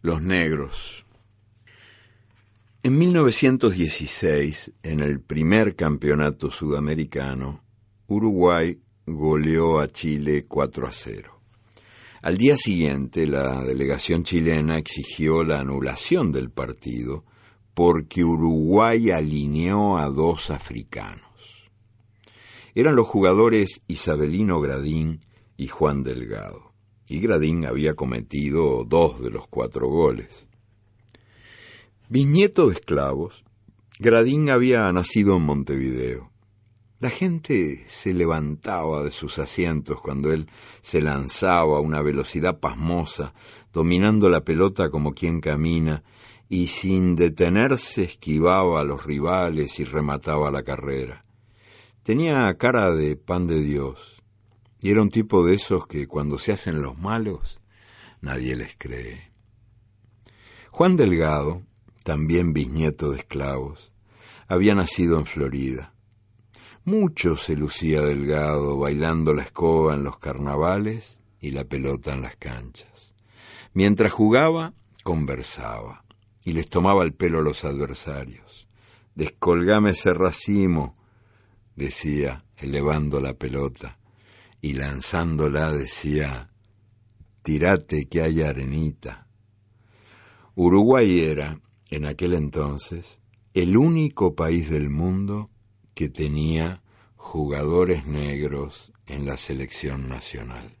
Los negros. En 1916, en el primer campeonato sudamericano, Uruguay goleó a Chile 4 a 0. Al día siguiente, la delegación chilena exigió la anulación del partido porque Uruguay alineó a dos africanos. Eran los jugadores Isabelino Gradín y Juan Delgado y Gradín había cometido dos de los cuatro goles. Bisnieto de esclavos, Gradín había nacido en Montevideo. La gente se levantaba de sus asientos cuando él se lanzaba a una velocidad pasmosa, dominando la pelota como quien camina, y sin detenerse esquivaba a los rivales y remataba la carrera. Tenía cara de pan de Dios, y era un tipo de esos que cuando se hacen los malos, nadie les cree. Juan Delgado, también bisnieto de esclavos, había nacido en Florida. Mucho se lucía Delgado bailando la escoba en los carnavales y la pelota en las canchas. Mientras jugaba, conversaba y les tomaba el pelo a los adversarios. Descolgame ese racimo, decía, elevando la pelota y lanzándola decía, tirate que hay arenita. Uruguay era, en aquel entonces, el único país del mundo que tenía jugadores negros en la selección nacional.